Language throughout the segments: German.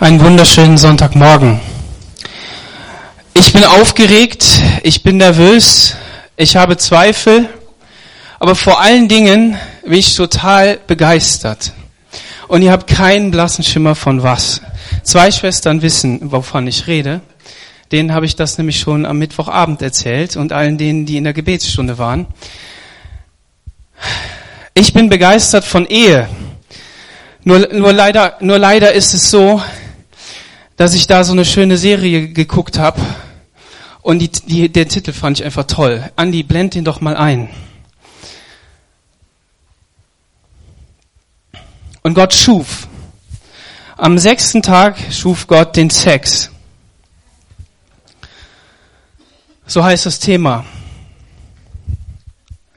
Einen wunderschönen Sonntagmorgen. Ich bin aufgeregt, ich bin nervös, ich habe Zweifel, aber vor allen Dingen bin ich total begeistert. Und ihr habt keinen blassen Schimmer von was. Zwei Schwestern wissen, wovon ich rede. Denen habe ich das nämlich schon am Mittwochabend erzählt und allen denen, die in der Gebetsstunde waren. Ich bin begeistert von Ehe. Nur, nur, leider, nur leider ist es so, dass ich da so eine schöne Serie geguckt habe und die, die, der Titel fand ich einfach toll. Andi, blend den doch mal ein. Und Gott schuf. Am sechsten Tag schuf Gott den Sex. So heißt das Thema.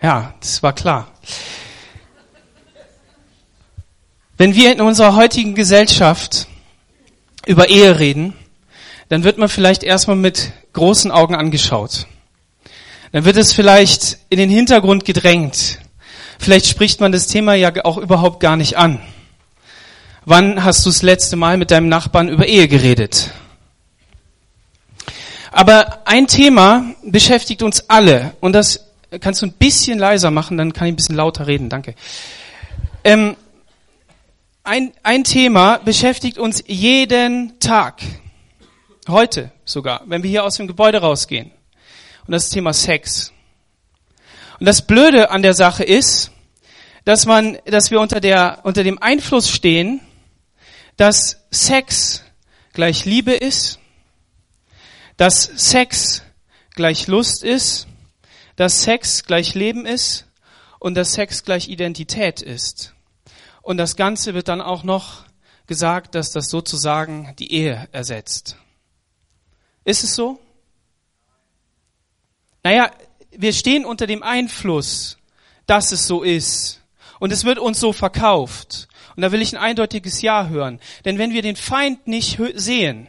Ja, das war klar. Wenn wir in unserer heutigen Gesellschaft über Ehe reden, dann wird man vielleicht erstmal mit großen Augen angeschaut. Dann wird es vielleicht in den Hintergrund gedrängt. Vielleicht spricht man das Thema ja auch überhaupt gar nicht an. Wann hast du das letzte Mal mit deinem Nachbarn über Ehe geredet? Aber ein Thema beschäftigt uns alle und das kannst du ein bisschen leiser machen, dann kann ich ein bisschen lauter reden, danke. Ähm, ein, ein Thema beschäftigt uns jeden Tag. Heute sogar, wenn wir hier aus dem Gebäude rausgehen. Und das Thema Sex. Und das Blöde an der Sache ist, dass man, dass wir unter der, unter dem Einfluss stehen, dass Sex gleich Liebe ist, dass Sex gleich Lust ist, dass Sex gleich Leben ist und dass Sex gleich Identität ist. Und das Ganze wird dann auch noch gesagt, dass das sozusagen die Ehe ersetzt. Ist es so? Naja, wir stehen unter dem Einfluss, dass es so ist. Und es wird uns so verkauft. Und da will ich ein eindeutiges Ja hören. Denn wenn wir den Feind nicht sehen,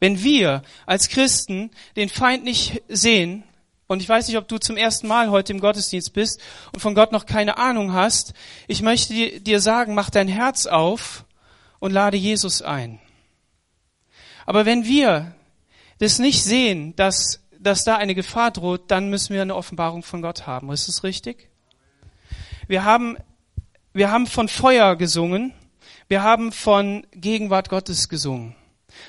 wenn wir als Christen den Feind nicht sehen, und ich weiß nicht, ob du zum ersten Mal heute im Gottesdienst bist und von Gott noch keine Ahnung hast. Ich möchte dir sagen, mach dein Herz auf und lade Jesus ein. Aber wenn wir das nicht sehen, dass, dass da eine Gefahr droht, dann müssen wir eine Offenbarung von Gott haben. Ist es richtig? Wir haben, wir haben von Feuer gesungen. Wir haben von Gegenwart Gottes gesungen.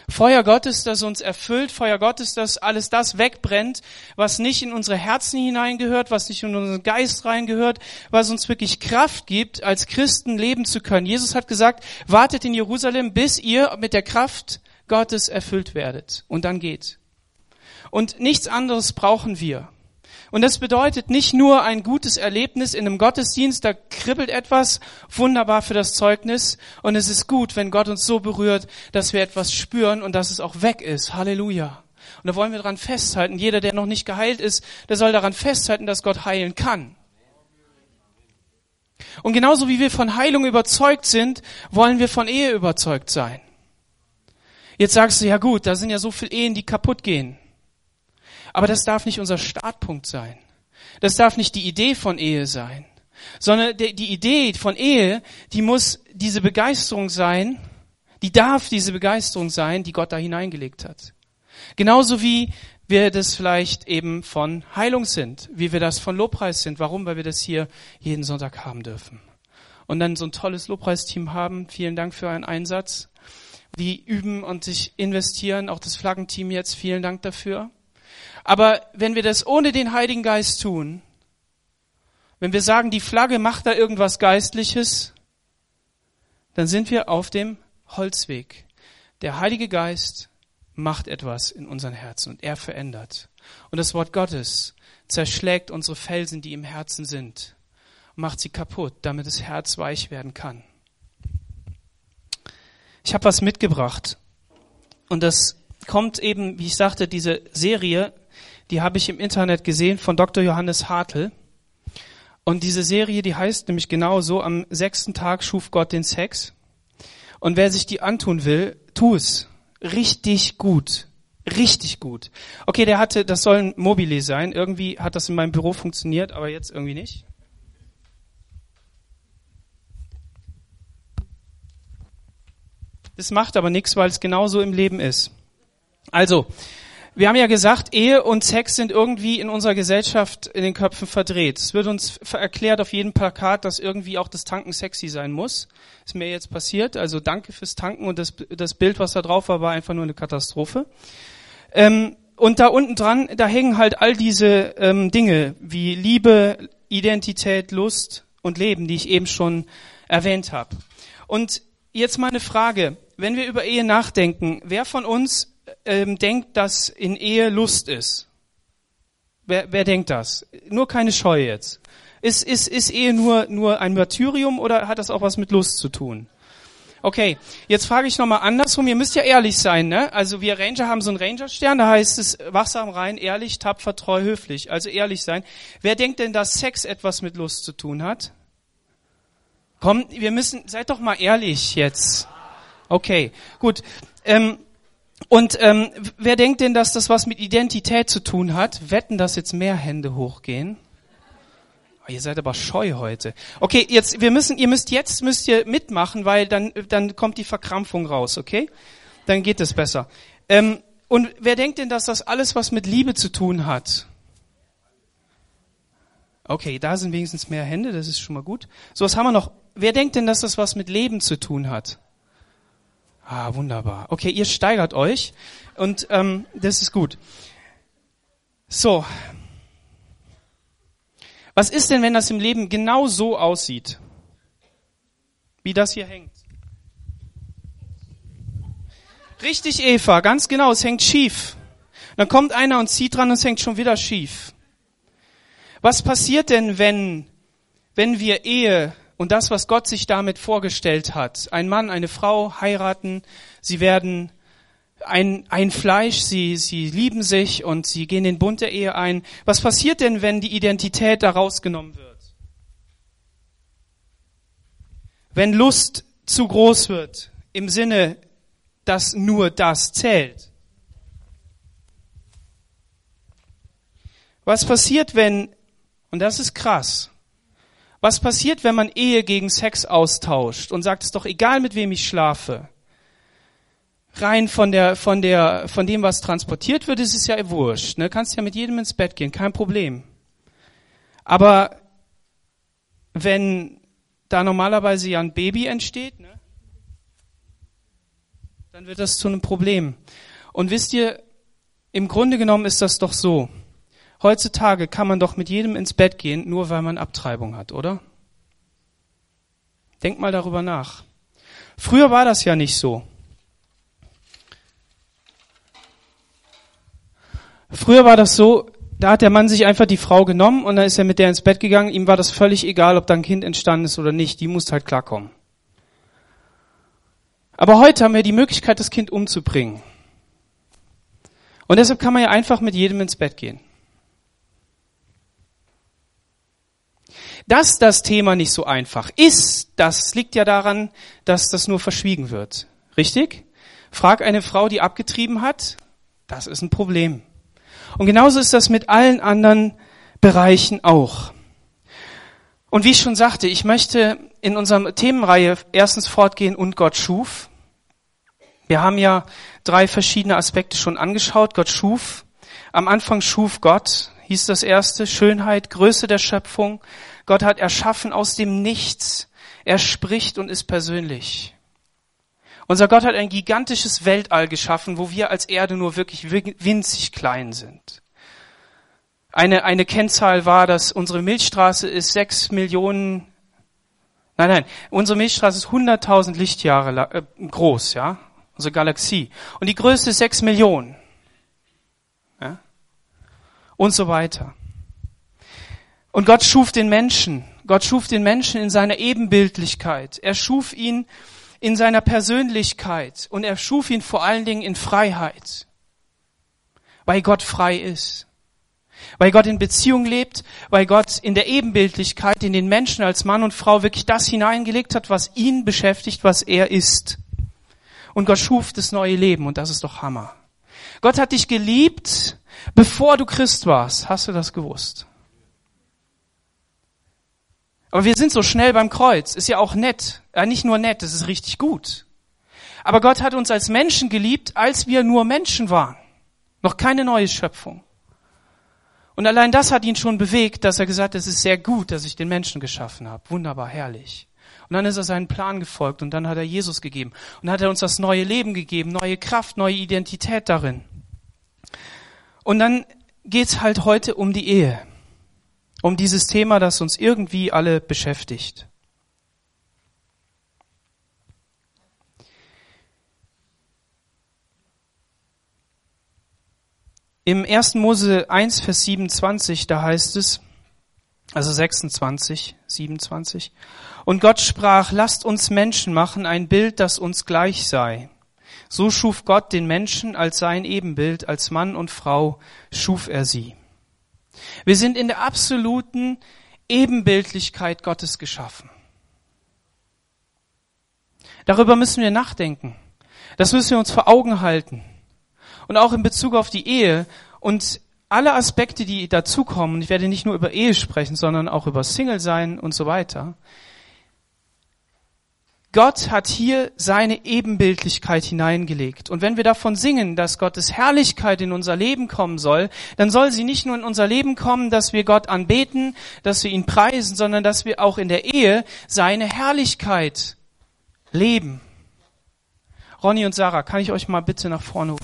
Feuer Gottes, das uns erfüllt, Feuer Gottes, das alles das wegbrennt, was nicht in unsere Herzen hineingehört, was nicht in unseren Geist reingehört, was uns wirklich Kraft gibt, als Christen leben zu können. Jesus hat gesagt, wartet in Jerusalem, bis ihr mit der Kraft Gottes erfüllt werdet. Und dann geht. Und nichts anderes brauchen wir. Und das bedeutet nicht nur ein gutes Erlebnis in einem Gottesdienst, da kribbelt etwas, wunderbar für das Zeugnis. Und es ist gut, wenn Gott uns so berührt, dass wir etwas spüren und dass es auch weg ist. Halleluja. Und da wollen wir daran festhalten. Jeder, der noch nicht geheilt ist, der soll daran festhalten, dass Gott heilen kann. Und genauso wie wir von Heilung überzeugt sind, wollen wir von Ehe überzeugt sein. Jetzt sagst du, ja gut, da sind ja so viele Ehen, die kaputt gehen. Aber das darf nicht unser Startpunkt sein. Das darf nicht die Idee von Ehe sein. Sondern die Idee von Ehe, die muss diese Begeisterung sein, die darf diese Begeisterung sein, die Gott da hineingelegt hat. Genauso wie wir das vielleicht eben von Heilung sind, wie wir das von Lobpreis sind. Warum? Weil wir das hier jeden Sonntag haben dürfen. Und dann so ein tolles Lobpreisteam haben. Vielen Dank für euren Einsatz. Die üben und sich investieren. Auch das Flaggenteam jetzt. Vielen Dank dafür. Aber wenn wir das ohne den Heiligen Geist tun, wenn wir sagen, die Flagge macht da irgendwas Geistliches, dann sind wir auf dem Holzweg. Der Heilige Geist macht etwas in unseren Herzen und er verändert. Und das Wort Gottes zerschlägt unsere Felsen, die im Herzen sind, macht sie kaputt, damit das Herz weich werden kann. Ich habe was mitgebracht. Und das kommt eben, wie ich sagte, diese Serie die habe ich im Internet gesehen von Dr. Johannes Hartl. Und diese Serie, die heißt nämlich genau so, am sechsten Tag schuf Gott den Sex. Und wer sich die antun will, tu es. Richtig gut. Richtig gut. Okay, der hatte, das soll ein Mobile sein. Irgendwie hat das in meinem Büro funktioniert, aber jetzt irgendwie nicht. Das macht aber nichts, weil es genauso im Leben ist. Also, wir haben ja gesagt, Ehe und Sex sind irgendwie in unserer Gesellschaft in den Köpfen verdreht. Es wird uns erklärt auf jedem Plakat, dass irgendwie auch das Tanken sexy sein muss. Ist mir jetzt passiert. Also danke fürs Tanken und das, das Bild, was da drauf war, war einfach nur eine Katastrophe. Ähm, und da unten dran, da hängen halt all diese ähm, Dinge wie Liebe, Identität, Lust und Leben, die ich eben schon erwähnt habe. Und jetzt mal eine Frage. Wenn wir über Ehe nachdenken, wer von uns ähm, denkt, dass in Ehe Lust ist? Wer, wer denkt das? Nur keine Scheu jetzt. Ist, ist, ist Ehe nur, nur ein Martyrium oder hat das auch was mit Lust zu tun? Okay, jetzt frage ich nochmal andersrum. Ihr müsst ja ehrlich sein, ne? Also wir Ranger haben so einen Rangerstern, da heißt es wachsam, rein, ehrlich, tapfer, treu, höflich. Also ehrlich sein. Wer denkt denn, dass Sex etwas mit Lust zu tun hat? Komm, wir müssen, seid doch mal ehrlich jetzt. Okay, gut. Ähm, und ähm, wer denkt denn, dass das was mit Identität zu tun hat? Wetten, dass jetzt mehr Hände hochgehen? Oh, ihr seid aber scheu heute. Okay, jetzt wir müssen, ihr müsst jetzt müsst ihr mitmachen, weil dann dann kommt die Verkrampfung raus, okay? Dann geht es besser. Ähm, und wer denkt denn, dass das alles was mit Liebe zu tun hat? Okay, da sind wenigstens mehr Hände, das ist schon mal gut. So, was haben wir noch? Wer denkt denn, dass das was mit Leben zu tun hat? Ah, wunderbar. Okay, ihr steigert euch und ähm, das ist gut. So. Was ist denn, wenn das im Leben genau so aussieht? Wie das hier hängt. Richtig, Eva, ganz genau, es hängt schief. Dann kommt einer und zieht dran und es hängt schon wieder schief. Was passiert denn, wenn, wenn wir Ehe und das, was Gott sich damit vorgestellt hat. Ein Mann, eine Frau heiraten, sie werden ein, ein Fleisch, sie, sie lieben sich und sie gehen den Bund der Ehe ein. Was passiert denn, wenn die Identität da rausgenommen wird? Wenn Lust zu groß wird, im Sinne, dass nur das zählt. Was passiert, wenn, und das ist krass, was passiert, wenn man Ehe gegen Sex austauscht und sagt, es ist doch egal, mit wem ich schlafe? Rein von der, von der, von dem, was transportiert wird, ist es ja wurscht. Ne? Kannst ja mit jedem ins Bett gehen, kein Problem. Aber wenn da normalerweise ja ein Baby entsteht, ne? dann wird das zu einem Problem. Und wisst ihr, im Grunde genommen ist das doch so. Heutzutage kann man doch mit jedem ins Bett gehen, nur weil man Abtreibung hat, oder? Denk mal darüber nach. Früher war das ja nicht so. Früher war das so, da hat der Mann sich einfach die Frau genommen und dann ist er mit der ins Bett gegangen. Ihm war das völlig egal, ob da ein Kind entstanden ist oder nicht. Die muss halt klarkommen. Aber heute haben wir die Möglichkeit, das Kind umzubringen. Und deshalb kann man ja einfach mit jedem ins Bett gehen. Dass das Thema nicht so einfach ist, das liegt ja daran, dass das nur verschwiegen wird. Richtig? Frag eine Frau, die abgetrieben hat, das ist ein Problem. Und genauso ist das mit allen anderen Bereichen auch. Und wie ich schon sagte, ich möchte in unserer Themenreihe erstens fortgehen und Gott schuf. Wir haben ja drei verschiedene Aspekte schon angeschaut. Gott schuf. Am Anfang schuf Gott, hieß das erste, Schönheit, Größe der Schöpfung. Gott hat erschaffen aus dem Nichts. Er spricht und ist persönlich. Unser Gott hat ein gigantisches Weltall geschaffen, wo wir als Erde nur wirklich winzig klein sind. Eine, eine Kennzahl war, dass unsere Milchstraße ist sechs Millionen, nein, nein, unsere Milchstraße ist 100.000 Lichtjahre äh, groß, ja, unsere Galaxie. Und die größte ist sechs Millionen. Und so weiter. Und Gott schuf den Menschen. Gott schuf den Menschen in seiner Ebenbildlichkeit. Er schuf ihn in seiner Persönlichkeit und er schuf ihn vor allen Dingen in Freiheit. Weil Gott frei ist. Weil Gott in Beziehung lebt, weil Gott in der Ebenbildlichkeit in den Menschen als Mann und Frau wirklich das hineingelegt hat, was ihn beschäftigt, was er ist. Und Gott schuf das neue Leben und das ist doch Hammer. Gott hat dich geliebt, bevor du Christ warst. Hast du das gewusst? Aber wir sind so schnell beim Kreuz. Ist ja auch nett. Ja, nicht nur nett, es ist richtig gut. Aber Gott hat uns als Menschen geliebt, als wir nur Menschen waren. Noch keine neue Schöpfung. Und allein das hat ihn schon bewegt, dass er gesagt hat, es ist sehr gut, dass ich den Menschen geschaffen habe. Wunderbar, herrlich. Und dann ist er seinen Plan gefolgt und dann hat er Jesus gegeben. Und dann hat er uns das neue Leben gegeben, neue Kraft, neue Identität darin. Und dann geht's halt heute um die Ehe. Um dieses Thema, das uns irgendwie alle beschäftigt. Im 1. Mose 1, Vers 27, da heißt es, also 26, 27, und Gott sprach, lasst uns Menschen machen, ein Bild, das uns gleich sei. So schuf Gott den Menschen als sein Ebenbild, als Mann und Frau schuf er sie. Wir sind in der absoluten Ebenbildlichkeit Gottes geschaffen. Darüber müssen wir nachdenken. Das müssen wir uns vor Augen halten und auch in Bezug auf die Ehe und alle Aspekte, die dazukommen, ich werde nicht nur über Ehe sprechen, sondern auch über Single sein und so weiter. Gott hat hier seine Ebenbildlichkeit hineingelegt. Und wenn wir davon singen, dass Gottes Herrlichkeit in unser Leben kommen soll, dann soll sie nicht nur in unser Leben kommen, dass wir Gott anbeten, dass wir ihn preisen, sondern dass wir auch in der Ehe seine Herrlichkeit leben. Ronny und Sarah, kann ich euch mal bitte nach vorne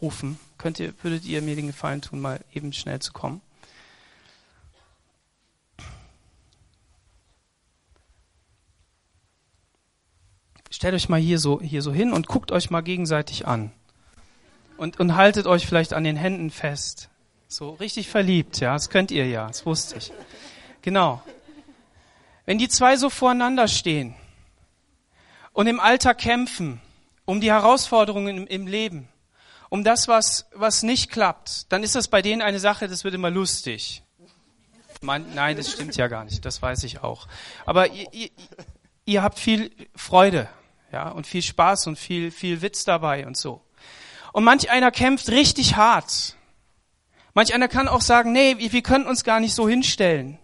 rufen. Könnt ihr, würdet ihr mir den Gefallen tun, mal eben schnell zu kommen? Stellt euch mal hier so, hier so hin und guckt euch mal gegenseitig an. Und, und haltet euch vielleicht an den Händen fest. So richtig verliebt, ja, das könnt ihr ja, das wusste ich. Genau. Wenn die zwei so voreinander stehen und im Alltag kämpfen um die Herausforderungen im, im Leben, um das, was, was nicht klappt, dann ist das bei denen eine Sache, das wird immer lustig. Man, nein, das stimmt ja gar nicht, das weiß ich auch. Aber ihr, ihr, ihr habt viel Freude, ja, und viel Spaß und viel, viel Witz dabei und so. Und manch einer kämpft richtig hart. Manch einer kann auch sagen, nee, wir können uns gar nicht so hinstellen.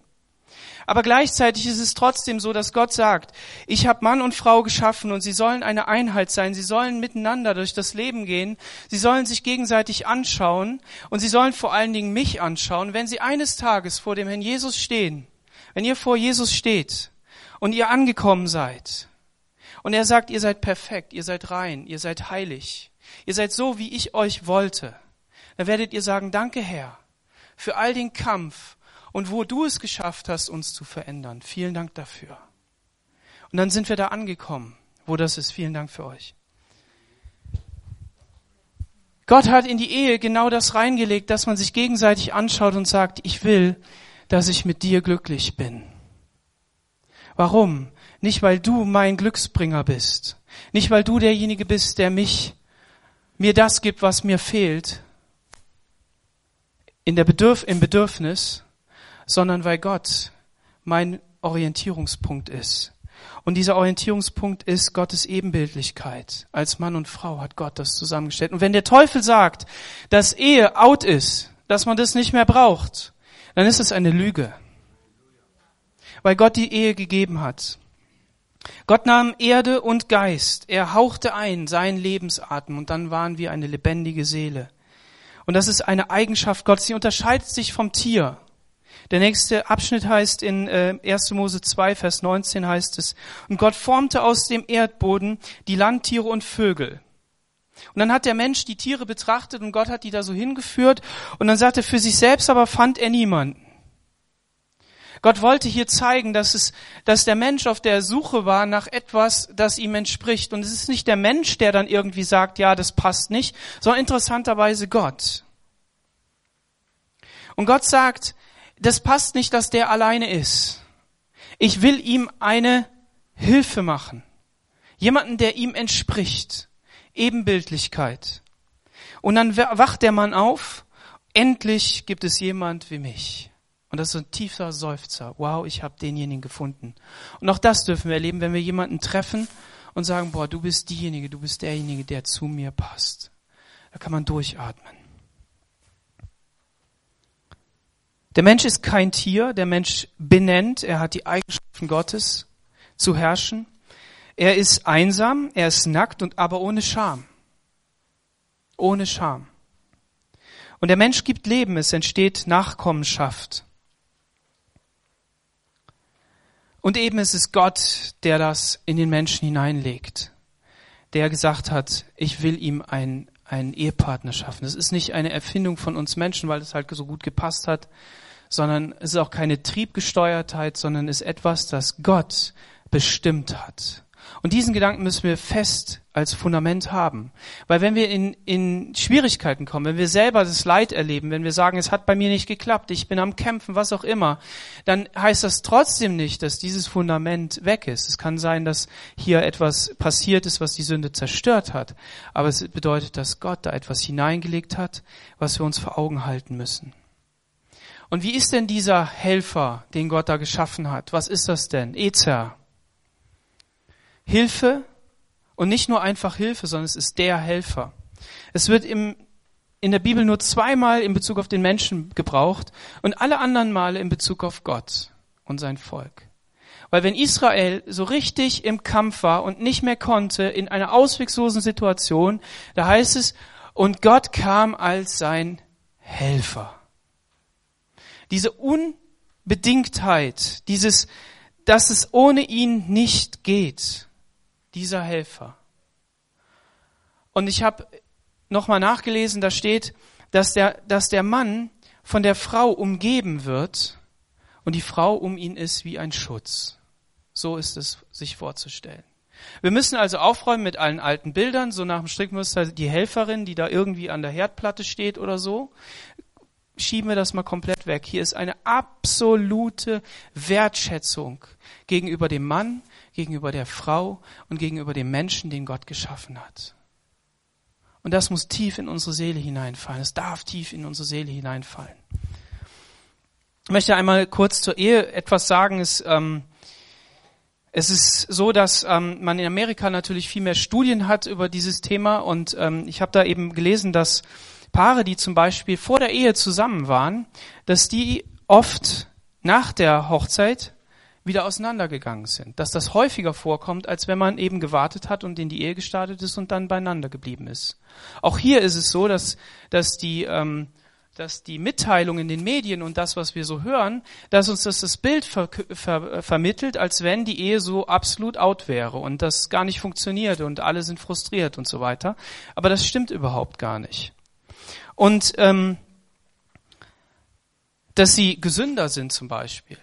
Aber gleichzeitig ist es trotzdem so, dass Gott sagt, ich habe Mann und Frau geschaffen und sie sollen eine Einheit sein, sie sollen miteinander durch das Leben gehen, sie sollen sich gegenseitig anschauen und sie sollen vor allen Dingen mich anschauen, wenn sie eines Tages vor dem Herrn Jesus stehen, wenn ihr vor Jesus steht und ihr angekommen seid und er sagt, ihr seid perfekt, ihr seid rein, ihr seid heilig, ihr seid so, wie ich euch wollte, dann werdet ihr sagen, danke Herr für all den Kampf, und wo du es geschafft hast, uns zu verändern. Vielen Dank dafür. Und dann sind wir da angekommen, wo das ist. Vielen Dank für euch. Gott hat in die Ehe genau das reingelegt, dass man sich gegenseitig anschaut und sagt, ich will, dass ich mit dir glücklich bin. Warum? Nicht, weil du mein Glücksbringer bist. Nicht, weil du derjenige bist, der mich, mir das gibt, was mir fehlt. In der Bedürf, im Bedürfnis, sondern weil Gott mein Orientierungspunkt ist. Und dieser Orientierungspunkt ist Gottes Ebenbildlichkeit. Als Mann und Frau hat Gott das zusammengestellt. Und wenn der Teufel sagt, dass Ehe out ist, dass man das nicht mehr braucht, dann ist es eine Lüge. Weil Gott die Ehe gegeben hat. Gott nahm Erde und Geist. Er hauchte ein seinen Lebensatem und dann waren wir eine lebendige Seele. Und das ist eine Eigenschaft Gottes. Sie unterscheidet sich vom Tier. Der nächste Abschnitt heißt in äh, 1. Mose 2, Vers 19 heißt es, und Gott formte aus dem Erdboden die Landtiere und Vögel. Und dann hat der Mensch die Tiere betrachtet und Gott hat die da so hingeführt und dann sagte für sich selbst aber fand er niemanden. Gott wollte hier zeigen, dass es, dass der Mensch auf der Suche war nach etwas, das ihm entspricht. Und es ist nicht der Mensch, der dann irgendwie sagt, ja, das passt nicht, sondern interessanterweise Gott. Und Gott sagt, das passt nicht, dass der alleine ist. Ich will ihm eine Hilfe machen. Jemanden, der ihm entspricht. Ebenbildlichkeit. Und dann wacht der Mann auf. Endlich gibt es jemand wie mich. Und das ist ein tiefer Seufzer. Wow, ich habe denjenigen gefunden. Und auch das dürfen wir erleben, wenn wir jemanden treffen und sagen, boah, du bist diejenige, du bist derjenige, der zu mir passt. Da kann man durchatmen. Der Mensch ist kein Tier, der Mensch benennt, er hat die Eigenschaften Gottes zu herrschen. Er ist einsam, er ist nackt und aber ohne Scham. Ohne Scham. Und der Mensch gibt Leben, es entsteht Nachkommenschaft. Und eben ist es Gott, der das in den Menschen hineinlegt, der gesagt hat, ich will ihm ein, einen Ehepartner schaffen. Das ist nicht eine Erfindung von uns Menschen, weil es halt so gut gepasst hat, sondern es ist auch keine Triebgesteuertheit, sondern es ist etwas, das Gott bestimmt hat. Und diesen Gedanken müssen wir fest als Fundament haben. Weil wenn wir in, in Schwierigkeiten kommen, wenn wir selber das Leid erleben, wenn wir sagen, es hat bei mir nicht geklappt, ich bin am Kämpfen, was auch immer, dann heißt das trotzdem nicht, dass dieses Fundament weg ist. Es kann sein, dass hier etwas passiert ist, was die Sünde zerstört hat. Aber es bedeutet, dass Gott da etwas hineingelegt hat, was wir uns vor Augen halten müssen. Und wie ist denn dieser Helfer, den Gott da geschaffen hat? Was ist das denn? Ezer. Hilfe und nicht nur einfach Hilfe, sondern es ist der Helfer. Es wird im, in der Bibel nur zweimal in Bezug auf den Menschen gebraucht und alle anderen Male in Bezug auf Gott und sein Volk. Weil wenn Israel so richtig im Kampf war und nicht mehr konnte, in einer ausweglosen Situation, da heißt es, und Gott kam als sein Helfer. Diese Unbedingtheit, dieses, dass es ohne ihn nicht geht, dieser Helfer. Und ich habe nochmal nachgelesen, da steht, dass der, dass der Mann von der Frau umgeben wird und die Frau um ihn ist wie ein Schutz. So ist es sich vorzustellen. Wir müssen also aufräumen mit allen alten Bildern, so nach dem Strickmuster die Helferin, die da irgendwie an der Herdplatte steht oder so. Schieben wir das mal komplett weg. Hier ist eine absolute Wertschätzung gegenüber dem Mann, gegenüber der Frau und gegenüber dem Menschen, den Gott geschaffen hat. Und das muss tief in unsere Seele hineinfallen. Es darf tief in unsere Seele hineinfallen. Ich möchte einmal kurz zur Ehe etwas sagen. Es, ähm, es ist so, dass ähm, man in Amerika natürlich viel mehr Studien hat über dieses Thema. Und ähm, ich habe da eben gelesen, dass Paare, die zum Beispiel vor der Ehe zusammen waren, dass die oft nach der Hochzeit wieder auseinandergegangen sind. Dass das häufiger vorkommt, als wenn man eben gewartet hat und in die Ehe gestartet ist und dann beieinander geblieben ist. Auch hier ist es so, dass, dass die, ähm, dass die Mitteilung in den Medien und das, was wir so hören, dass uns das das Bild ver ver vermittelt, als wenn die Ehe so absolut out wäre und das gar nicht funktioniert und alle sind frustriert und so weiter. Aber das stimmt überhaupt gar nicht. Und ähm, dass sie gesünder sind zum Beispiel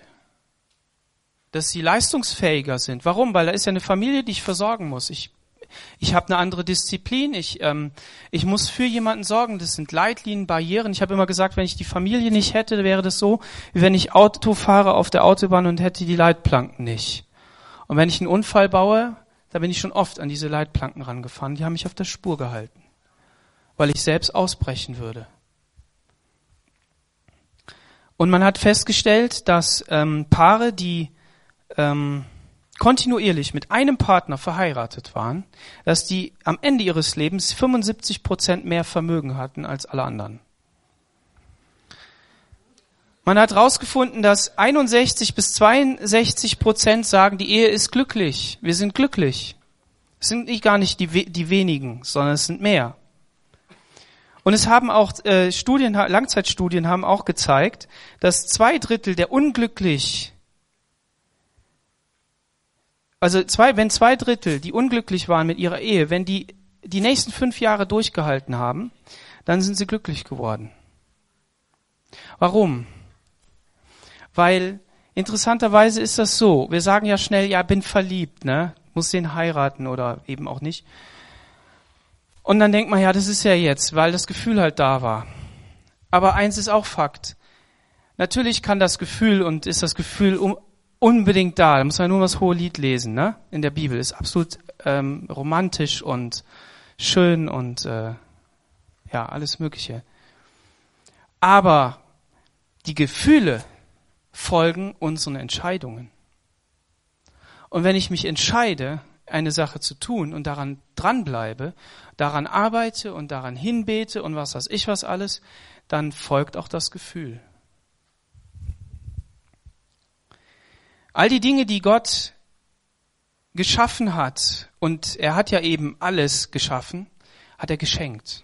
dass sie leistungsfähiger sind. Warum? Weil da ist ja eine Familie, die ich versorgen muss. Ich, ich habe eine andere Disziplin. Ich, ähm, ich muss für jemanden sorgen. Das sind Leitlinien, Barrieren. Ich habe immer gesagt, wenn ich die Familie nicht hätte, wäre das so, wie wenn ich Auto fahre auf der Autobahn und hätte die Leitplanken nicht. Und wenn ich einen Unfall baue, da bin ich schon oft an diese Leitplanken rangefahren. Die haben mich auf der Spur gehalten, weil ich selbst ausbrechen würde. Und man hat festgestellt, dass ähm, Paare, die ähm, kontinuierlich mit einem Partner verheiratet waren, dass die am Ende ihres Lebens 75 Prozent mehr Vermögen hatten als alle anderen. Man hat herausgefunden, dass 61 bis 62 Prozent sagen, die Ehe ist glücklich. Wir sind glücklich. Es sind nicht gar nicht die, die wenigen, sondern es sind mehr. Und es haben auch äh, Studien, Langzeitstudien haben auch gezeigt, dass zwei Drittel der unglücklich also zwei, wenn zwei Drittel, die unglücklich waren mit ihrer Ehe, wenn die die nächsten fünf Jahre durchgehalten haben, dann sind sie glücklich geworden. Warum? Weil interessanterweise ist das so. Wir sagen ja schnell, ja, bin verliebt, ne? Muss den heiraten oder eben auch nicht. Und dann denkt man, ja, das ist ja jetzt, weil das Gefühl halt da war. Aber eins ist auch Fakt. Natürlich kann das Gefühl und ist das Gefühl um, unbedingt da. Da muss man nur das hohe Lied lesen, ne? In der Bibel ist absolut ähm, romantisch und schön und äh, ja alles Mögliche. Aber die Gefühle folgen unseren Entscheidungen. Und wenn ich mich entscheide, eine Sache zu tun und daran dranbleibe, daran arbeite und daran hinbete und was weiß ich was alles, dann folgt auch das Gefühl. All die Dinge, die Gott geschaffen hat, und er hat ja eben alles geschaffen, hat er geschenkt.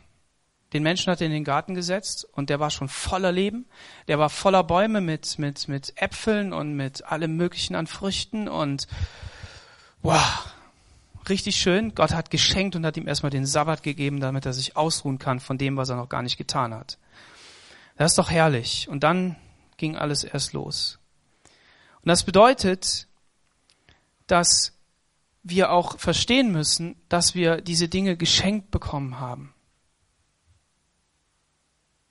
Den Menschen hat er in den Garten gesetzt und der war schon voller Leben. Der war voller Bäume mit, mit, mit Äpfeln und mit allem Möglichen an Früchten und wow, richtig schön. Gott hat geschenkt und hat ihm erstmal den Sabbat gegeben, damit er sich ausruhen kann von dem, was er noch gar nicht getan hat. Das ist doch herrlich. Und dann ging alles erst los. Und das bedeutet, dass wir auch verstehen müssen, dass wir diese Dinge geschenkt bekommen haben.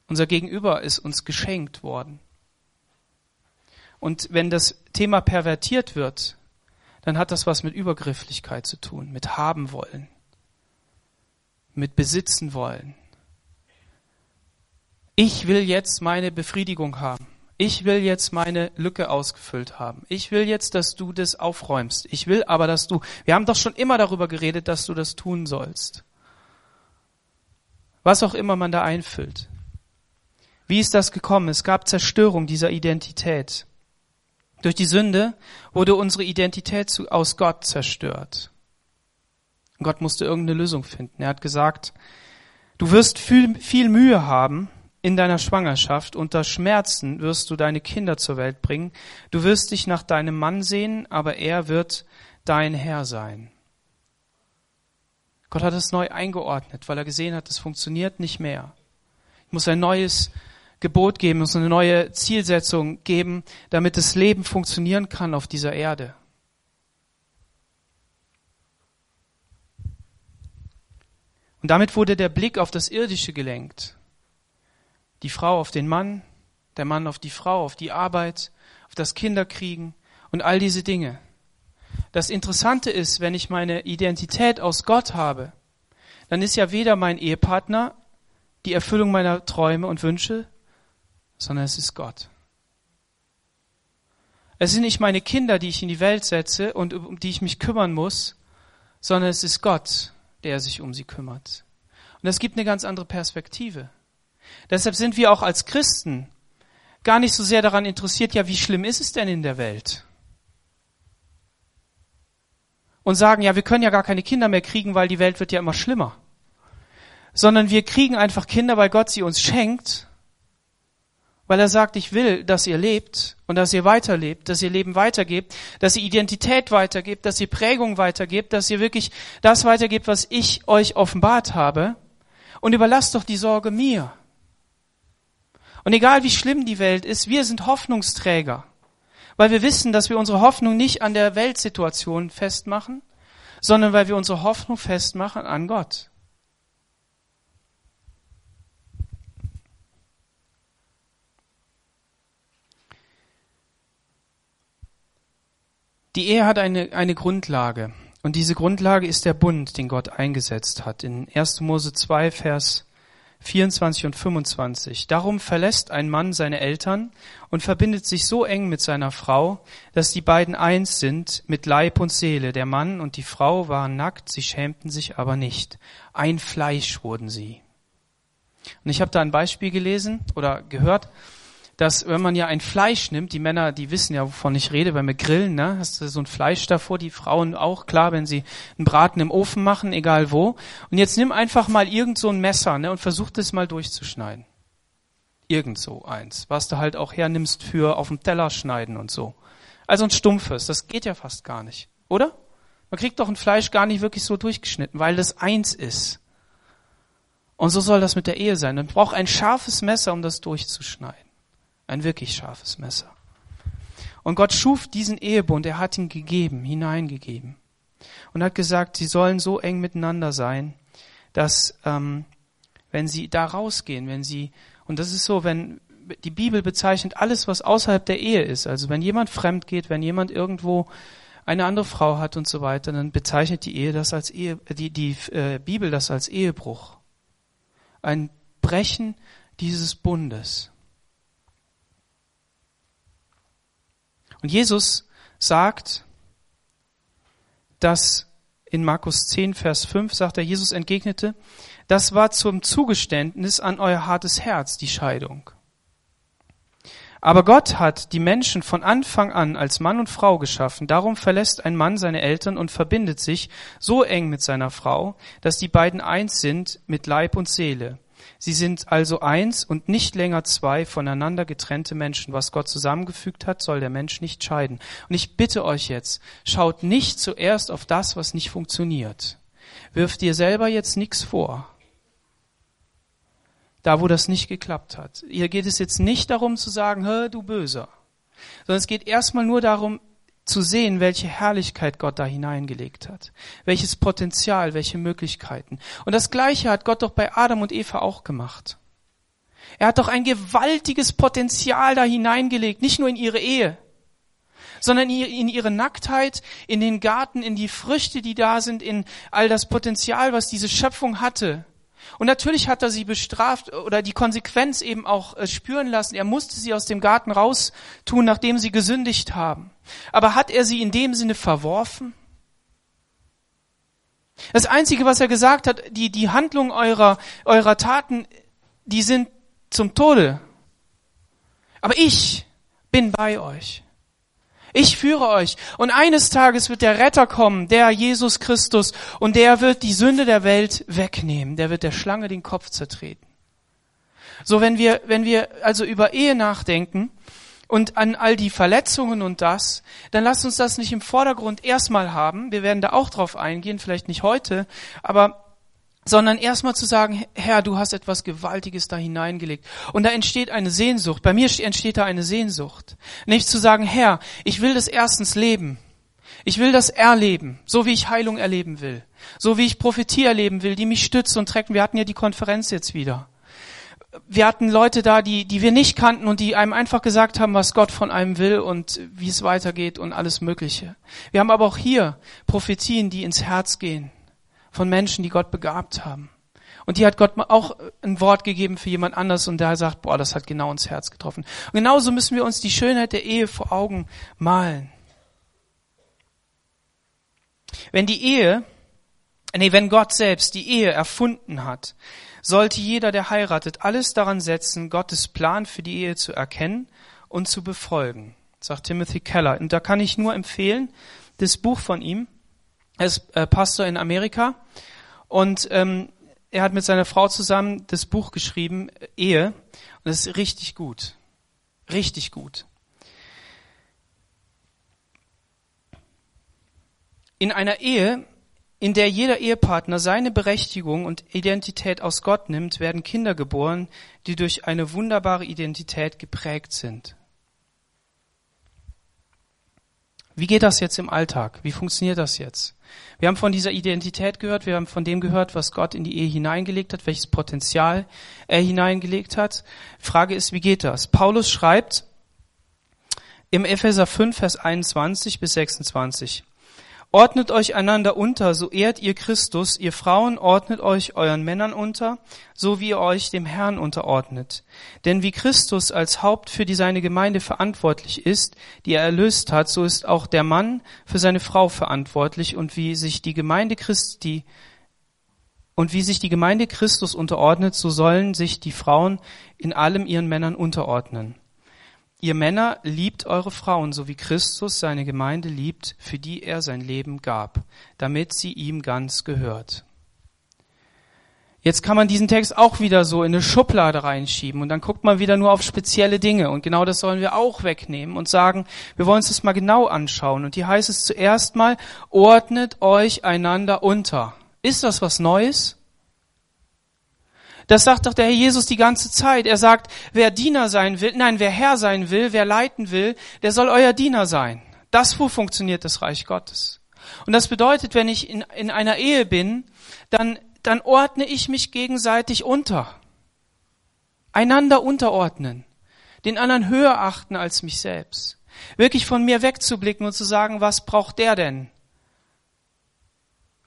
Unser Gegenüber ist uns geschenkt worden. Und wenn das Thema pervertiert wird, dann hat das was mit Übergrifflichkeit zu tun, mit haben wollen, mit besitzen wollen. Ich will jetzt meine Befriedigung haben. Ich will jetzt meine Lücke ausgefüllt haben. Ich will jetzt, dass du das aufräumst. Ich will aber, dass du, wir haben doch schon immer darüber geredet, dass du das tun sollst. Was auch immer man da einfüllt. Wie ist das gekommen? Es gab Zerstörung dieser Identität. Durch die Sünde wurde unsere Identität aus Gott zerstört. Gott musste irgendeine Lösung finden. Er hat gesagt, du wirst viel, viel Mühe haben, in deiner Schwangerschaft, unter Schmerzen wirst du deine Kinder zur Welt bringen. Du wirst dich nach deinem Mann sehen, aber er wird dein Herr sein. Gott hat es neu eingeordnet, weil er gesehen hat, es funktioniert nicht mehr. Ich muss ein neues Gebot geben, muss eine neue Zielsetzung geben, damit das Leben funktionieren kann auf dieser Erde. Und damit wurde der Blick auf das Irdische gelenkt die Frau auf den Mann, der Mann auf die Frau, auf die Arbeit, auf das Kinderkriegen und all diese Dinge. Das Interessante ist, wenn ich meine Identität aus Gott habe, dann ist ja weder mein Ehepartner die Erfüllung meiner Träume und Wünsche, sondern es ist Gott. Es sind nicht meine Kinder, die ich in die Welt setze und um die ich mich kümmern muss, sondern es ist Gott, der sich um sie kümmert. Und das gibt eine ganz andere Perspektive. Deshalb sind wir auch als Christen gar nicht so sehr daran interessiert, ja, wie schlimm ist es denn in der Welt? Und sagen, ja, wir können ja gar keine Kinder mehr kriegen, weil die Welt wird ja immer schlimmer. Sondern wir kriegen einfach Kinder, weil Gott sie uns schenkt, weil er sagt, ich will, dass ihr lebt und dass ihr weiterlebt, dass ihr Leben weitergebt, dass ihr Identität weitergebt, dass ihr Prägung weitergebt, dass ihr wirklich das weitergebt, was ich euch offenbart habe. Und überlasst doch die Sorge mir. Und egal wie schlimm die Welt ist, wir sind Hoffnungsträger, weil wir wissen, dass wir unsere Hoffnung nicht an der Weltsituation festmachen, sondern weil wir unsere Hoffnung festmachen an Gott. Die Ehe hat eine, eine Grundlage. Und diese Grundlage ist der Bund, den Gott eingesetzt hat. In 1. Mose 2, Vers 24 und 25. Darum verlässt ein Mann seine Eltern und verbindet sich so eng mit seiner Frau, dass die beiden eins sind mit Leib und Seele. Der Mann und die Frau waren nackt, sie schämten sich aber nicht. Ein Fleisch wurden sie. Und ich habe da ein Beispiel gelesen oder gehört dass wenn man ja ein Fleisch nimmt, die Männer, die wissen ja, wovon ich rede, wenn wir grillen, ne, hast du so ein Fleisch davor, die Frauen auch, klar, wenn sie einen Braten im Ofen machen, egal wo. Und jetzt nimm einfach mal irgend so ein Messer, ne, und versuch das mal durchzuschneiden. Irgend so eins, was du halt auch hernimmst für auf dem Teller schneiden und so. Also ein stumpfes, das geht ja fast gar nicht, oder? Man kriegt doch ein Fleisch gar nicht wirklich so durchgeschnitten, weil das eins ist. Und so soll das mit der Ehe sein. Man braucht ein scharfes Messer, um das durchzuschneiden. Ein wirklich scharfes Messer. Und Gott schuf diesen Ehebund, er hat ihn gegeben, hineingegeben. Und hat gesagt, sie sollen so eng miteinander sein, dass ähm, wenn sie da rausgehen, wenn sie, und das ist so, wenn die Bibel bezeichnet alles, was außerhalb der Ehe ist, also wenn jemand fremd geht, wenn jemand irgendwo eine andere Frau hat und so weiter, dann bezeichnet die Ehe das als Ehe, die, die äh, Bibel das als Ehebruch. Ein Brechen dieses Bundes. Und Jesus sagt, dass in Markus 10, Vers 5 sagt er, Jesus entgegnete, das war zum Zugeständnis an euer hartes Herz, die Scheidung. Aber Gott hat die Menschen von Anfang an als Mann und Frau geschaffen. Darum verlässt ein Mann seine Eltern und verbindet sich so eng mit seiner Frau, dass die beiden eins sind mit Leib und Seele. Sie sind also eins und nicht länger zwei voneinander getrennte Menschen. Was Gott zusammengefügt hat, soll der Mensch nicht scheiden. Und ich bitte euch jetzt, schaut nicht zuerst auf das, was nicht funktioniert. Wirft dir selber jetzt nichts vor. Da, wo das nicht geklappt hat. Hier geht es jetzt nicht darum zu sagen, hör, du Böser. Sondern es geht erstmal nur darum, zu sehen, welche Herrlichkeit Gott da hineingelegt hat, welches Potenzial, welche Möglichkeiten. Und das Gleiche hat Gott doch bei Adam und Eva auch gemacht. Er hat doch ein gewaltiges Potenzial da hineingelegt, nicht nur in ihre Ehe, sondern in ihre Nacktheit, in den Garten, in die Früchte, die da sind, in all das Potenzial, was diese Schöpfung hatte. Und natürlich hat er sie bestraft oder die Konsequenz eben auch äh, spüren lassen. Er musste sie aus dem Garten raustun, nachdem sie gesündigt haben. Aber hat er sie in dem Sinne verworfen? Das Einzige, was er gesagt hat, die, die Handlung eurer, eurer Taten, die sind zum Tode. Aber ich bin bei euch. Ich führe euch. Und eines Tages wird der Retter kommen, der Jesus Christus, und der wird die Sünde der Welt wegnehmen. Der wird der Schlange den Kopf zertreten. So, wenn wir, wenn wir also über Ehe nachdenken und an all die Verletzungen und das, dann lasst uns das nicht im Vordergrund erstmal haben. Wir werden da auch drauf eingehen, vielleicht nicht heute, aber sondern erstmal zu sagen, Herr, du hast etwas Gewaltiges da hineingelegt. Und da entsteht eine Sehnsucht. Bei mir entsteht da eine Sehnsucht. Nicht zu sagen, Herr, ich will das erstens leben. Ich will das erleben, so wie ich Heilung erleben will. So wie ich Prophetie erleben will, die mich stützt und trägt. Wir hatten ja die Konferenz jetzt wieder. Wir hatten Leute da, die, die wir nicht kannten und die einem einfach gesagt haben, was Gott von einem will und wie es weitergeht und alles Mögliche. Wir haben aber auch hier Prophetien, die ins Herz gehen von Menschen, die Gott begabt haben. Und die hat Gott auch ein Wort gegeben für jemand anders und der sagt, boah, das hat genau ins Herz getroffen. Und genauso müssen wir uns die Schönheit der Ehe vor Augen malen. Wenn die Ehe, nee, wenn Gott selbst die Ehe erfunden hat, sollte jeder, der heiratet, alles daran setzen, Gottes Plan für die Ehe zu erkennen und zu befolgen, sagt Timothy Keller. Und da kann ich nur empfehlen, das Buch von ihm, er ist äh, Pastor in Amerika und ähm, er hat mit seiner Frau zusammen das Buch geschrieben, Ehe. Und das ist richtig gut. Richtig gut. In einer Ehe, in der jeder Ehepartner seine Berechtigung und Identität aus Gott nimmt, werden Kinder geboren, die durch eine wunderbare Identität geprägt sind. Wie geht das jetzt im Alltag? Wie funktioniert das jetzt? Wir haben von dieser Identität gehört, wir haben von dem gehört, was Gott in die Ehe hineingelegt hat, welches Potenzial er hineingelegt hat. Frage ist, wie geht das? Paulus schreibt im Epheser 5, Vers 21 bis 26. Ordnet euch einander unter, so ehrt ihr Christus, ihr Frauen ordnet euch euren Männern unter, so wie ihr euch dem Herrn unterordnet. Denn wie Christus als Haupt für die seine Gemeinde verantwortlich ist, die er erlöst hat, so ist auch der Mann für seine Frau verantwortlich und wie sich die Gemeinde Christi und wie sich die Gemeinde Christus unterordnet, so sollen sich die Frauen in allem ihren Männern unterordnen. Ihr Männer liebt eure Frauen, so wie Christus seine Gemeinde liebt, für die er sein Leben gab, damit sie ihm ganz gehört. Jetzt kann man diesen Text auch wieder so in eine Schublade reinschieben und dann guckt man wieder nur auf spezielle Dinge und genau das sollen wir auch wegnehmen und sagen, wir wollen uns das mal genau anschauen und hier heißt es zuerst mal, ordnet euch einander unter. Ist das was Neues? Das sagt doch der Herr Jesus die ganze Zeit. Er sagt, wer Diener sein will, nein, wer Herr sein will, wer leiten will, der soll euer Diener sein. Das, wo funktioniert das Reich Gottes. Und das bedeutet, wenn ich in, in einer Ehe bin, dann, dann ordne ich mich gegenseitig unter. Einander unterordnen. Den anderen höher achten als mich selbst. Wirklich von mir wegzublicken und zu sagen, was braucht der denn?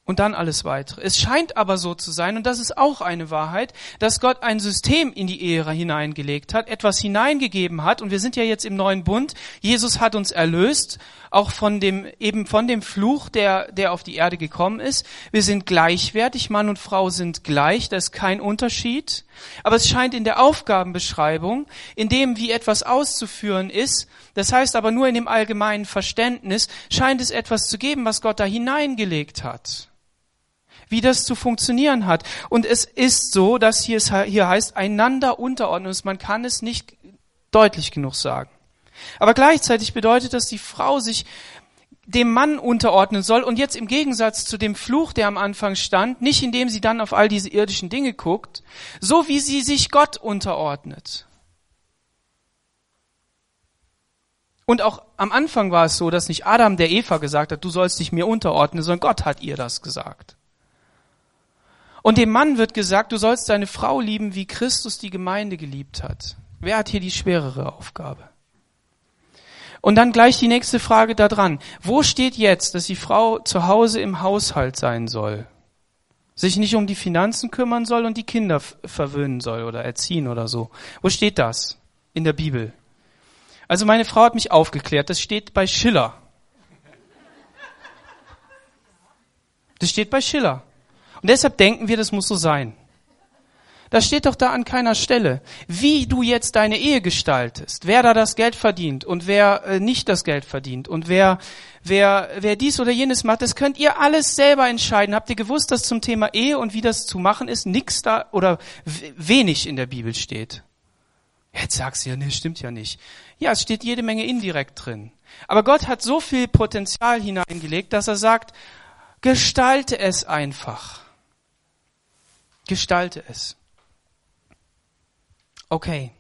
Und dann alles weitere. Es scheint aber so zu sein, und das ist auch eine Wahrheit, dass Gott ein System in die Ehe hineingelegt hat, etwas hineingegeben hat, und wir sind ja jetzt im neuen Bund. Jesus hat uns erlöst, auch von dem, eben von dem Fluch, der, der auf die Erde gekommen ist. Wir sind gleichwertig, Mann und Frau sind gleich, da ist kein Unterschied. Aber es scheint in der Aufgabenbeschreibung, in dem, wie etwas auszuführen ist, das heißt aber nur in dem allgemeinen Verständnis, scheint es etwas zu geben, was Gott da hineingelegt hat wie das zu funktionieren hat. Und es ist so, dass hier, es hier heißt, einander unterordnen. Man kann es nicht deutlich genug sagen. Aber gleichzeitig bedeutet das, die Frau sich dem Mann unterordnen soll und jetzt im Gegensatz zu dem Fluch, der am Anfang stand, nicht indem sie dann auf all diese irdischen Dinge guckt, so wie sie sich Gott unterordnet. Und auch am Anfang war es so, dass nicht Adam der Eva gesagt hat, du sollst dich mir unterordnen, sondern Gott hat ihr das gesagt. Und dem Mann wird gesagt, du sollst deine Frau lieben, wie Christus die Gemeinde geliebt hat. Wer hat hier die schwerere Aufgabe? Und dann gleich die nächste Frage da dran. Wo steht jetzt, dass die Frau zu Hause im Haushalt sein soll? Sich nicht um die Finanzen kümmern soll und die Kinder verwöhnen soll oder erziehen oder so. Wo steht das in der Bibel? Also meine Frau hat mich aufgeklärt, das steht bei Schiller. Das steht bei Schiller. Und deshalb denken wir, das muss so sein. Das steht doch da an keiner Stelle. Wie du jetzt deine Ehe gestaltest, wer da das Geld verdient und wer äh, nicht das Geld verdient und wer, wer, wer dies oder jenes macht, das könnt ihr alles selber entscheiden. Habt ihr gewusst, dass zum Thema Ehe und wie das zu machen ist, nichts da oder wenig in der Bibel steht? Jetzt sagst du ja, nee, stimmt ja nicht. Ja, es steht jede Menge indirekt drin. Aber Gott hat so viel Potenzial hineingelegt, dass er sagt, gestalte es einfach. Gestalte es. Okay.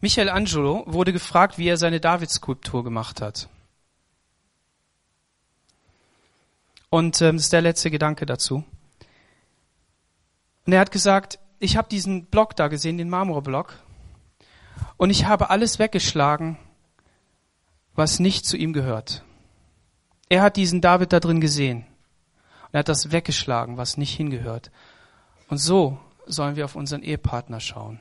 Michelangelo wurde gefragt, wie er seine Davidskulptur gemacht hat. Und ähm, das ist der letzte Gedanke dazu. Und er hat gesagt, ich habe diesen Block da gesehen, den Marmorblock, und ich habe alles weggeschlagen, was nicht zu ihm gehört. Er hat diesen David da drin gesehen. Er hat das weggeschlagen, was nicht hingehört. Und so sollen wir auf unseren Ehepartner schauen.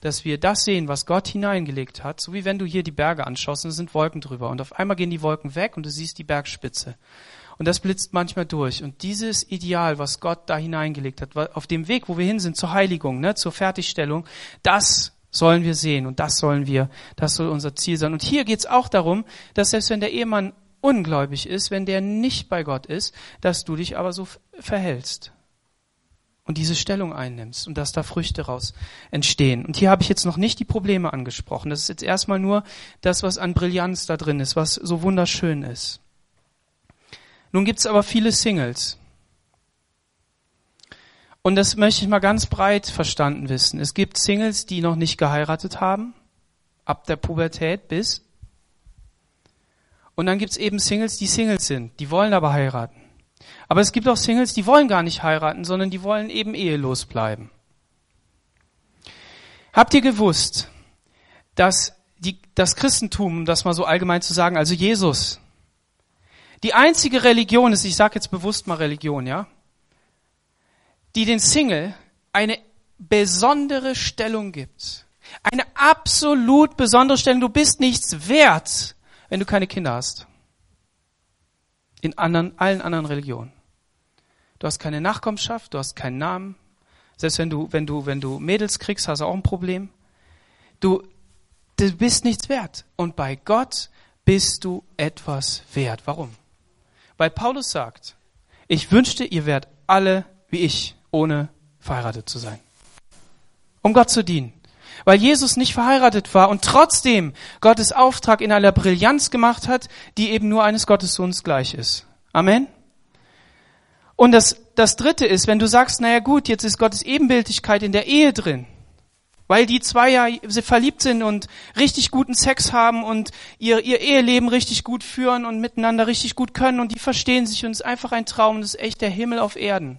Dass wir das sehen, was Gott hineingelegt hat, so wie wenn du hier die Berge anschaust und es sind Wolken drüber und auf einmal gehen die Wolken weg und du siehst die Bergspitze. Und das blitzt manchmal durch. Und dieses Ideal, was Gott da hineingelegt hat, auf dem Weg, wo wir hin sind, zur Heiligung, ne, zur Fertigstellung, das sollen wir sehen und das sollen wir, das soll unser Ziel sein. Und hier geht's auch darum, dass selbst wenn der Ehemann ungläubig ist, wenn der nicht bei Gott ist, dass du dich aber so verhältst und diese Stellung einnimmst und dass da Früchte raus entstehen. Und hier habe ich jetzt noch nicht die Probleme angesprochen. Das ist jetzt erstmal nur das, was an Brillanz da drin ist, was so wunderschön ist. Nun gibt es aber viele Singles. Und das möchte ich mal ganz breit verstanden wissen. Es gibt Singles, die noch nicht geheiratet haben, ab der Pubertät bis und dann gibt's eben Singles, die Singles sind, die wollen aber heiraten. Aber es gibt auch Singles, die wollen gar nicht heiraten, sondern die wollen eben ehelos bleiben. Habt ihr gewusst, dass die, das Christentum, um das mal so allgemein zu sagen, also Jesus, die einzige Religion ist, ich sage jetzt bewusst mal Religion, ja, die den Single eine besondere Stellung gibt. Eine absolut besondere Stellung. Du bist nichts wert, wenn du keine Kinder hast. In anderen, allen anderen Religionen. Du hast keine Nachkommenschaft, du hast keinen Namen. Selbst wenn du, wenn du, wenn du Mädels kriegst, hast du auch ein Problem. Du, du bist nichts wert. Und bei Gott bist du etwas wert. Warum? Weil Paulus sagt, ich wünschte, ihr wärt alle wie ich, ohne verheiratet zu sein. Um Gott zu dienen weil Jesus nicht verheiratet war und trotzdem Gottes Auftrag in einer Brillanz gemacht hat, die eben nur eines Gottessohns gleich ist. Amen. Und das, das dritte ist, wenn du sagst, naja gut, jetzt ist Gottes Ebenbildlichkeit in der Ehe drin, weil die zwei ja verliebt sind und richtig guten Sex haben und ihr, ihr Eheleben richtig gut führen und miteinander richtig gut können und die verstehen sich und es ist einfach ein Traum, das ist echt der Himmel auf Erden.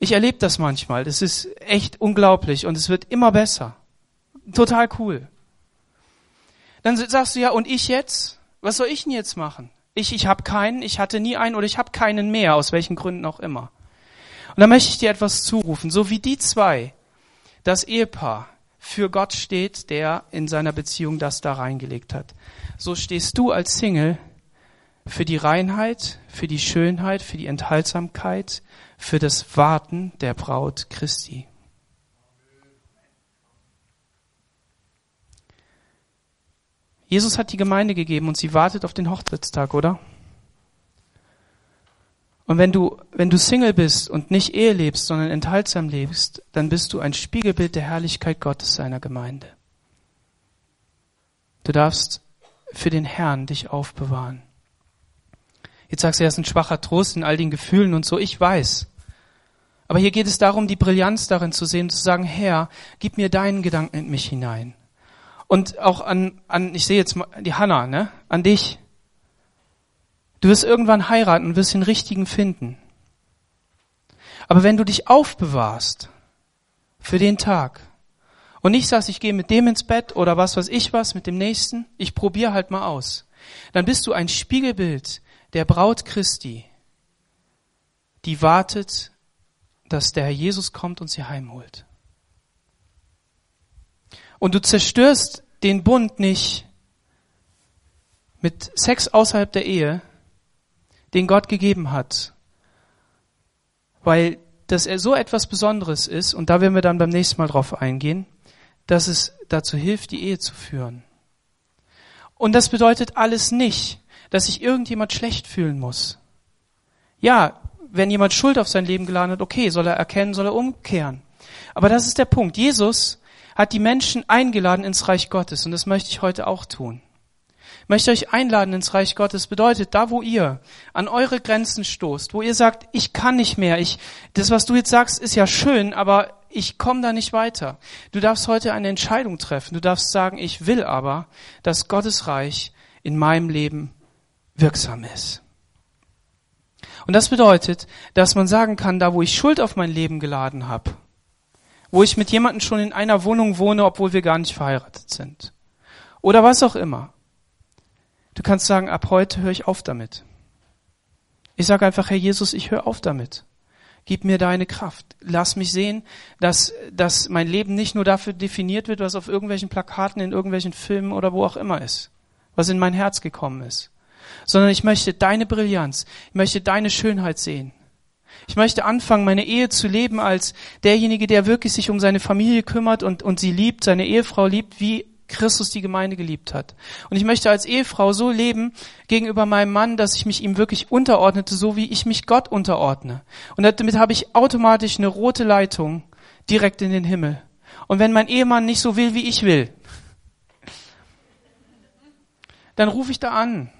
Ich erlebe das manchmal. Das ist echt unglaublich und es wird immer besser. Total cool. Dann sagst du ja, und ich jetzt? Was soll ich denn jetzt machen? Ich, ich habe keinen, ich hatte nie einen oder ich habe keinen mehr, aus welchen Gründen auch immer. Und da möchte ich dir etwas zurufen, so wie die zwei, das Ehepaar für Gott steht, der in seiner Beziehung das da reingelegt hat. So stehst du als Single für die Reinheit, für die Schönheit, für die Enthaltsamkeit, für das Warten der Braut Christi. Jesus hat die Gemeinde gegeben und sie wartet auf den Hochzeitstag, oder? Und wenn du, wenn du Single bist und nicht Ehe lebst, sondern enthaltsam lebst, dann bist du ein Spiegelbild der Herrlichkeit Gottes seiner Gemeinde. Du darfst für den Herrn dich aufbewahren. Jetzt sagst du, er ist ein schwacher Trost in all den Gefühlen und so. Ich weiß. Aber hier geht es darum, die Brillanz darin zu sehen, zu sagen, Herr, gib mir deinen Gedanken in mich hinein. Und auch an, an ich sehe jetzt mal die Hanna, ne? An dich. Du wirst irgendwann heiraten und wirst den richtigen finden. Aber wenn du dich aufbewahrst für den Tag und nicht sagst, ich gehe mit dem ins Bett oder was weiß ich was mit dem nächsten, ich probiere halt mal aus, dann bist du ein Spiegelbild der Braut Christi, die wartet, dass der Herr Jesus kommt und sie heimholt. Und du zerstörst den Bund nicht mit Sex außerhalb der Ehe, den Gott gegeben hat, weil das er so etwas Besonderes ist, und da werden wir dann beim nächsten Mal drauf eingehen, dass es dazu hilft, die Ehe zu führen. Und das bedeutet alles nicht, dass sich irgendjemand schlecht fühlen muss. Ja, wenn jemand Schuld auf sein Leben geladen hat, okay, soll er erkennen, soll er umkehren. Aber das ist der Punkt. Jesus hat die Menschen eingeladen ins Reich Gottes und das möchte ich heute auch tun. Ich möchte euch einladen ins Reich Gottes bedeutet, da wo ihr an eure Grenzen stoßt, wo ihr sagt, ich kann nicht mehr, ich, das was du jetzt sagst, ist ja schön, aber ich komme da nicht weiter. Du darfst heute eine Entscheidung treffen. Du darfst sagen, ich will aber, dass Gottes Reich in meinem Leben wirksam ist. Und das bedeutet, dass man sagen kann, da wo ich Schuld auf mein Leben geladen habe, wo ich mit jemandem schon in einer Wohnung wohne, obwohl wir gar nicht verheiratet sind, oder was auch immer, du kannst sagen, ab heute höre ich auf damit. Ich sage einfach, Herr Jesus, ich höre auf damit. Gib mir deine Kraft. Lass mich sehen, dass, dass mein Leben nicht nur dafür definiert wird, was auf irgendwelchen Plakaten, in irgendwelchen Filmen oder wo auch immer ist, was in mein Herz gekommen ist sondern ich möchte deine Brillanz, ich möchte deine Schönheit sehen. Ich möchte anfangen, meine Ehe zu leben als derjenige, der wirklich sich um seine Familie kümmert und, und sie liebt, seine Ehefrau liebt, wie Christus die Gemeinde geliebt hat. Und ich möchte als Ehefrau so leben gegenüber meinem Mann, dass ich mich ihm wirklich unterordnete, so wie ich mich Gott unterordne. Und damit habe ich automatisch eine rote Leitung direkt in den Himmel. Und wenn mein Ehemann nicht so will, wie ich will, dann rufe ich da an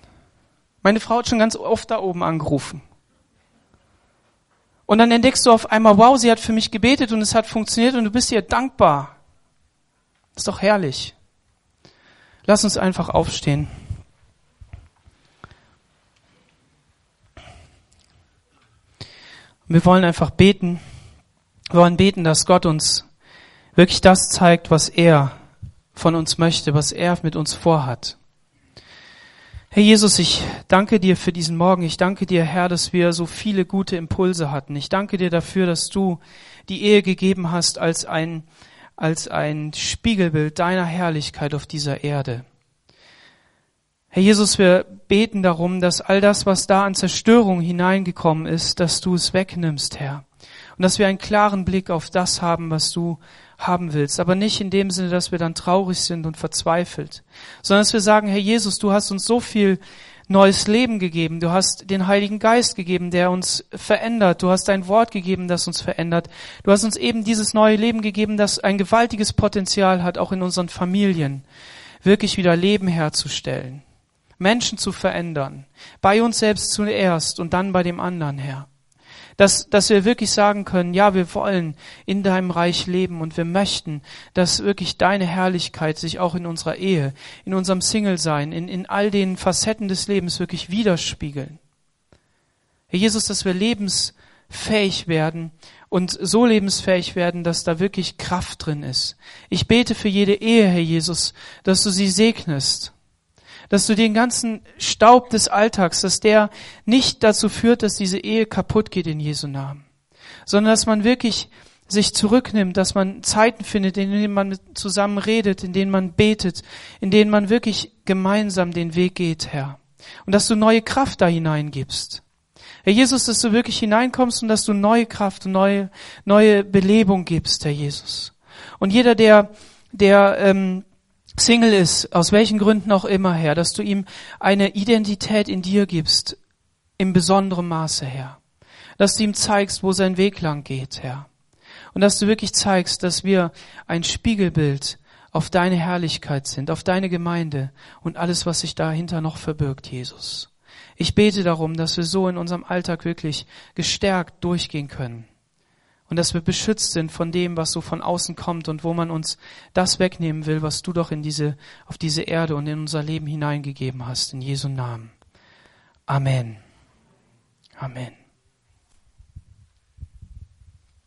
meine Frau hat schon ganz oft da oben angerufen. Und dann entdeckst du auf einmal, wow, sie hat für mich gebetet und es hat funktioniert und du bist ihr dankbar. Ist doch herrlich. Lass uns einfach aufstehen. Wir wollen einfach beten. Wir wollen beten, dass Gott uns wirklich das zeigt, was er von uns möchte, was er mit uns vorhat. Herr Jesus, ich danke dir für diesen Morgen. Ich danke dir, Herr, dass wir so viele gute Impulse hatten. Ich danke dir dafür, dass du die Ehe gegeben hast als ein, als ein Spiegelbild deiner Herrlichkeit auf dieser Erde. Herr Jesus, wir beten darum, dass all das, was da an Zerstörung hineingekommen ist, dass du es wegnimmst, Herr. Und dass wir einen klaren Blick auf das haben, was du haben willst. Aber nicht in dem Sinne, dass wir dann traurig sind und verzweifelt, sondern dass wir sagen, Herr Jesus, du hast uns so viel neues Leben gegeben. Du hast den Heiligen Geist gegeben, der uns verändert. Du hast dein Wort gegeben, das uns verändert. Du hast uns eben dieses neue Leben gegeben, das ein gewaltiges Potenzial hat, auch in unseren Familien, wirklich wieder Leben herzustellen, Menschen zu verändern, bei uns selbst zuerst und dann bei dem anderen, Herr dass, dass wir wirklich sagen können, ja, wir wollen in deinem Reich leben und wir möchten, dass wirklich deine Herrlichkeit sich auch in unserer Ehe, in unserem Single-Sein, in, in all den Facetten des Lebens wirklich widerspiegeln. Herr Jesus, dass wir lebensfähig werden und so lebensfähig werden, dass da wirklich Kraft drin ist. Ich bete für jede Ehe, Herr Jesus, dass du sie segnest Dass du den ganzen Staub des Alltags, dass der nicht dazu führt, dass diese Ehe kaputt geht in Jesu Namen, sondern dass man wirklich sich zurücknimmt, dass man Zeiten findet, in denen man zusammen redet, in denen man betet, in denen man wirklich gemeinsam den Weg geht, Herr. Und dass du neue Kraft da hineingibst. Herr Jesus, dass du wirklich hineinkommst und dass du neue Kraft neue, neue Belebung gibst, Herr Jesus. Und jeder, der, der ähm, Single ist, aus welchen Gründen auch immer, Herr, dass du ihm eine Identität in dir gibst, im besonderen Maße, Herr. Dass du ihm zeigst, wo sein Weg lang geht, Herr. Und dass du wirklich zeigst, dass wir ein Spiegelbild auf deine Herrlichkeit sind, auf deine Gemeinde und alles, was sich dahinter noch verbirgt, Jesus. Ich bete darum, dass wir so in unserem Alltag wirklich gestärkt durchgehen können und dass wir beschützt sind von dem, was so von außen kommt und wo man uns das wegnehmen will, was du doch in diese, auf diese Erde und in unser Leben hineingegeben hast. In Jesu Namen. Amen. Amen.